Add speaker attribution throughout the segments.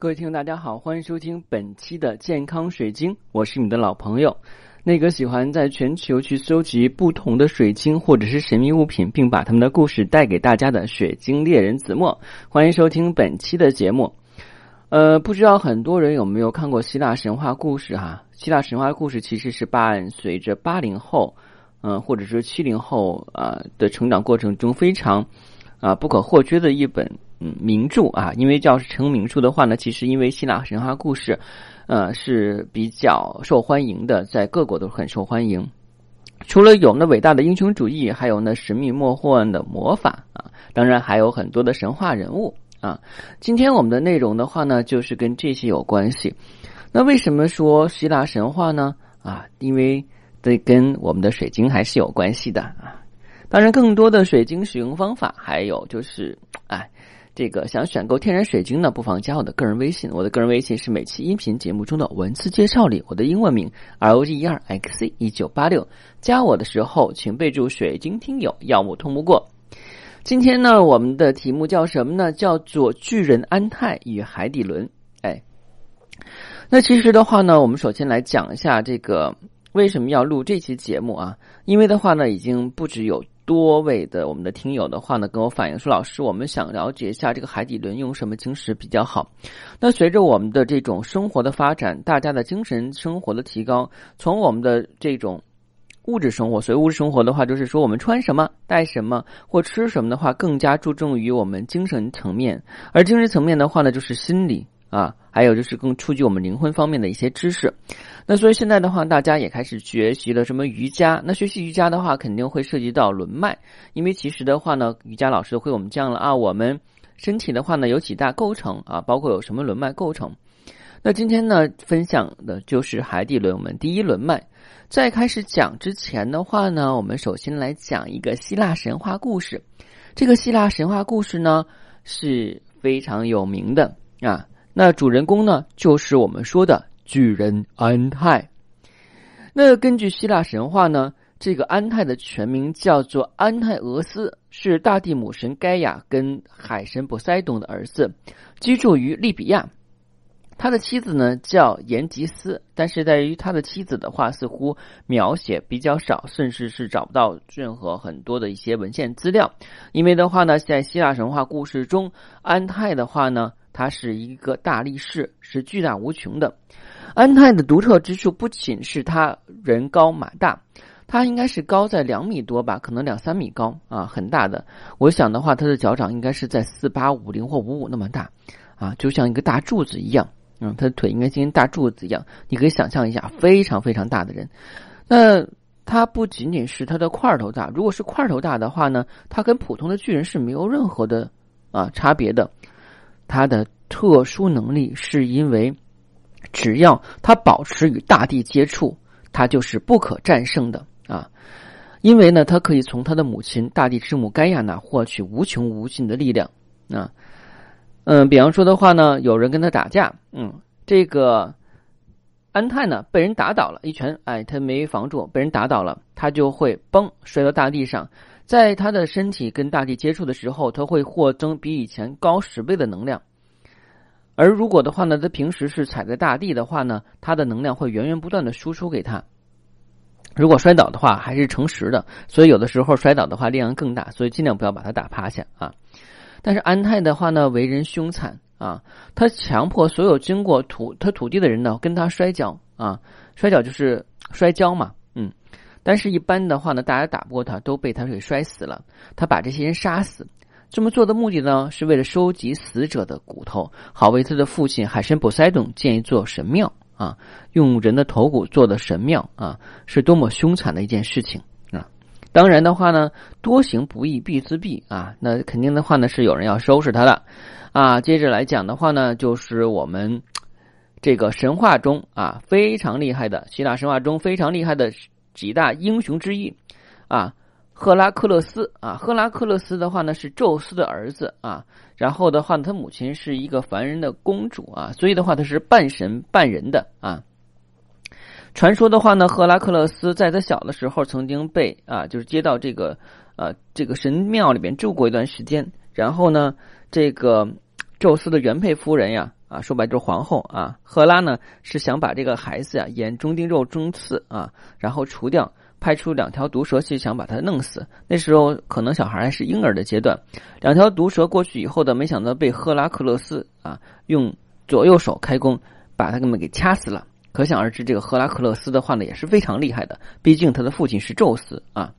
Speaker 1: 各位听众，大家好，欢迎收听本期的健康水晶，我是你的老朋友，那个喜欢在全球去搜集不同的水晶或者是神秘物品，并把他们的故事带给大家的水晶猎人子墨。欢迎收听本期的节目。呃，不知道很多人有没有看过希腊神话故事哈？希腊神话故事其实是伴随着八零后，嗯，或者是七零后啊的成长过程中非常啊不可或缺的一本。嗯，名著啊，因为要是成名著的话呢，其实因为希腊神话故事，呃，是比较受欢迎的，在各国都很受欢迎。除了有那伟大的英雄主义，还有那神秘莫幻的魔法啊，当然还有很多的神话人物啊。今天我们的内容的话呢，就是跟这些有关系。那为什么说希腊神话呢？啊，因为这跟我们的水晶还是有关系的啊。当然，更多的水晶使用方法，还有就是，哎。这个想选购天然水晶呢，不妨加我的个人微信。我的个人微信是每期音频节目中的文字介绍里我的英文名 R O G E R X C 一九八六。加我的时候，请备注“水晶听友”，要么通不过。今天呢，我们的题目叫什么呢？叫做巨人安泰与海底轮。哎，那其实的话呢，我们首先来讲一下这个为什么要录这期节目啊？因为的话呢，已经不只有。多位的我们的听友的话呢，跟我反映说，老师，我们想了解一下这个海底轮用什么晶石比较好。那随着我们的这种生活的发展，大家的精神生活的提高，从我们的这种物质生活，所以物质生活的话，就是说我们穿什么、带什么或吃什么的话，更加注重于我们精神层面，而精神层面的话呢，就是心理啊，还有就是更触及我们灵魂方面的一些知识。那所以现在的话，大家也开始学习了什么瑜伽。那学习瑜伽的话，肯定会涉及到轮脉，因为其实的话呢，瑜伽老师会我们讲了啊，我们身体的话呢有几大构成啊，包括有什么轮脉构成。那今天呢，分享的就是海底轮，我们第一轮脉。在开始讲之前的话呢，我们首先来讲一个希腊神话故事。这个希腊神话故事呢是非常有名的啊。那主人公呢就是我们说的。巨人安泰，那根据希腊神话呢，这个安泰的全名叫做安泰俄斯，是大地母神盖亚跟海神波塞冬的儿子，居住于利比亚。他的妻子呢叫延吉斯，但是在于他的妻子的话，似乎描写比较少，甚至是找不到任何很多的一些文献资料。因为的话呢，在希腊神话故事中，安泰的话呢，他是一个大力士，是巨大无穷的。安泰的独特之处不仅是他人高马大，他应该是高在两米多吧，可能两三米高啊，很大的。我想的话，他的脚掌应该是在四八五零或五五那么大，啊，就像一个大柱子一样。嗯，他的腿应该像大柱子一样，你可以想象一下，非常非常大的人。那他不仅仅是他的块头大，如果是块头大的话呢，他跟普通的巨人是没有任何的啊差别的。他的特殊能力是因为。只要他保持与大地接触，他就是不可战胜的啊！因为呢，他可以从他的母亲大地之母盖亚那获取无穷无尽的力量啊。嗯，比方说的话呢，有人跟他打架，嗯，这个安泰呢被人打倒了，一拳，哎，他没防住，被人打倒了，他就会嘣摔到大地上，在他的身体跟大地接触的时候，他会获增比以前高十倍的能量。而如果的话呢，他平时是踩在大地的话呢，他的能量会源源不断的输出给他。如果摔倒的话，还是诚实的，所以有的时候摔倒的话力量更大，所以尽量不要把他打趴下啊。但是安泰的话呢，为人凶残啊，他强迫所有经过土他土地的人呢跟他摔跤啊，摔跤就是摔跤嘛，嗯。但是，一般的话呢，大家打不过他，都被他给摔死了。他把这些人杀死。这么做的目的呢，是为了收集死者的骨头，好为他的父亲海神波塞冬建一座神庙啊！用人的头骨做的神庙啊，是多么凶残的一件事情！当然的话呢，多行不义必自毙啊！那肯定的话呢，是有人要收拾他的啊！接着来讲的话呢，就是我们这个神话中啊非常厉害的希腊神话中非常厉害的几大英雄之一啊。赫拉克勒斯啊，赫拉克勒斯的话呢是宙斯的儿子啊，然后的话呢，他母亲是一个凡人的公主啊，所以的话他是半神半人的啊。传说的话呢，赫拉克勒斯在他小的时候曾经被啊，就是接到这个呃这个神庙里边住过一段时间，然后呢，这个宙斯的原配夫人呀，啊，说白就是皇后啊，赫拉呢是想把这个孩子呀眼中钉肉中刺啊，然后除掉，派出两条毒蛇去想把他弄死。那时候可能小孩还是婴儿的阶段，两条毒蛇过去以后的，没想到被赫拉克勒斯啊用左右手开弓，把他们给掐死了。可想而知，这个赫拉克勒斯的话呢也是非常厉害的，毕竟他的父亲是宙斯啊。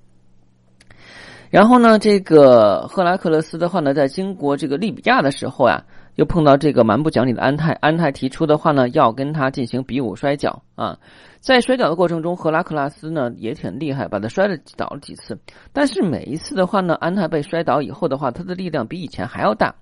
Speaker 1: 然后呢，这个赫拉克勒斯的话呢，在经过这个利比亚的时候啊，又碰到这个蛮不讲理的安泰。安泰提出的话呢，要跟他进行比武摔跤啊。在摔跤的过程中，赫拉克拉斯呢也挺厉害，把他摔了倒了几次。但是每一次的话呢，安泰被摔倒以后的话，他的力量比以前还要大。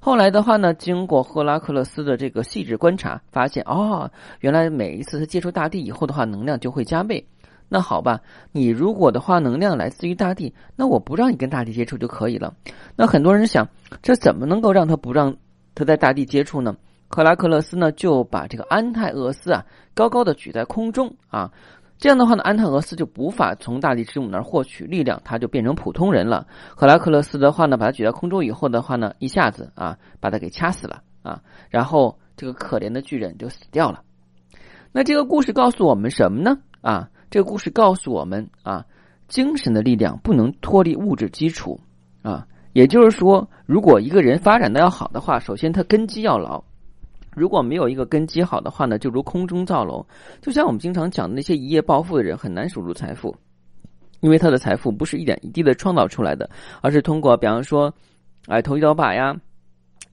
Speaker 1: 后来的话呢，经过赫拉克勒斯的这个细致观察，发现哦，原来每一次他接触大地以后的话，能量就会加倍。那好吧，你如果的话能量来自于大地，那我不让你跟大地接触就可以了。那很多人想，这怎么能够让他不让他在大地接触呢？克拉克勒斯呢就把这个安泰俄斯啊高高的举在空中啊，这样的话呢，安泰俄斯就无法从大地之母那儿获取力量，他就变成普通人了。克拉克勒斯的话呢，把他举在空中以后的话呢，一下子啊把他给掐死了啊，然后这个可怜的巨人就死掉了。那这个故事告诉我们什么呢？啊？这个故事告诉我们啊，精神的力量不能脱离物质基础啊。也就是说，如果一个人发展的要好的话，首先他根基要牢。如果没有一个根基好的话呢，就如空中造楼。就像我们经常讲的那些一夜暴富的人，很难守住财富，因为他的财富不是一点一滴的创造出来的，而是通过比方说，哎投一刀把呀，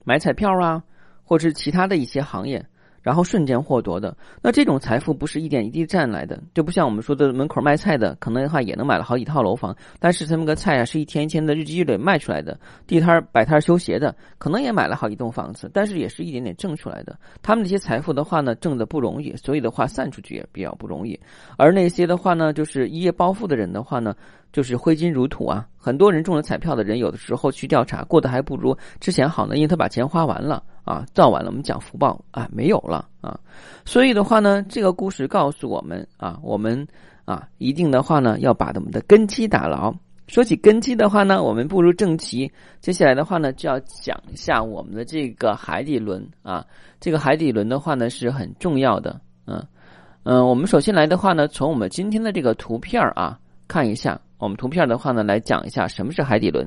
Speaker 1: 买彩票啊，或者是其他的一些行业。然后瞬间获得的，那这种财富不是一点一滴赚来的，就不像我们说的门口卖菜的，可能的话也能买了好几套楼房，但是他们个菜啊是一天一天的日积月累卖出来的。地摊摆摊修鞋的，可能也买了好几栋房子，但是也是一点点挣出来的。他们那些财富的话呢，挣的不容易，所以的话散出去也比较不容易。而那些的话呢，就是一夜暴富的人的话呢。就是挥金如土啊！很多人中了彩票的人，有的时候去调查，过得还不如之前好呢，因为他把钱花完了啊，造完了。我们讲福报啊，没有了啊，所以的话呢，这个故事告诉我们啊，我们啊，一定的话呢，要把我们的根基打牢。说起根基的话呢，我们步入正题，接下来的话呢，就要讲一下我们的这个海底轮啊。这个海底轮的话呢，是很重要的。嗯嗯，我们首先来的话呢，从我们今天的这个图片啊看一下。我们图片的话呢，来讲一下什么是海底轮。